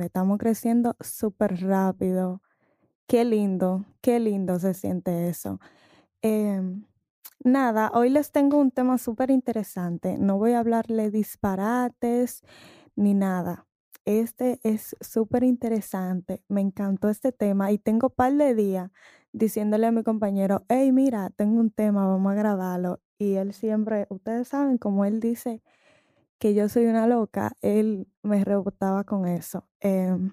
Estamos creciendo súper rápido. Qué lindo, qué lindo se siente eso. Em, nada, hoy les tengo un tema súper interesante. No voy a hablarle disparates ni nada. Este es súper interesante. Me encantó este tema y tengo par de días diciéndole a mi compañero, hey, mira, tengo un tema, vamos a grabarlo. Y él siempre, ustedes saben, como él dice, que yo soy una loca, él me rebotaba con eso. Em,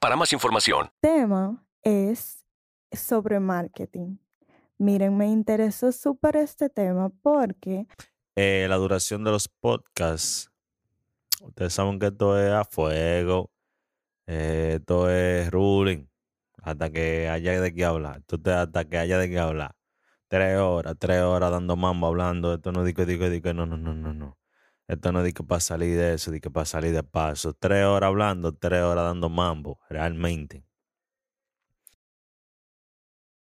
para más información. tema es sobre marketing. Miren, me interesó súper este tema porque Eh, la duración de los podcasts. Ustedes saben que esto es a fuego. eh, esto es ruling. Hasta que haya de qué hablar. Esto te- hasta que haya de qué hablar. Tres horas, tres horas dando mambo, hablando. Esto no digo, digo, digo, no, no, no, no, no. Esto no digo para salir de eso, digo para salir de paso. Tres horas hablando, tres horas dando mambo, realmente.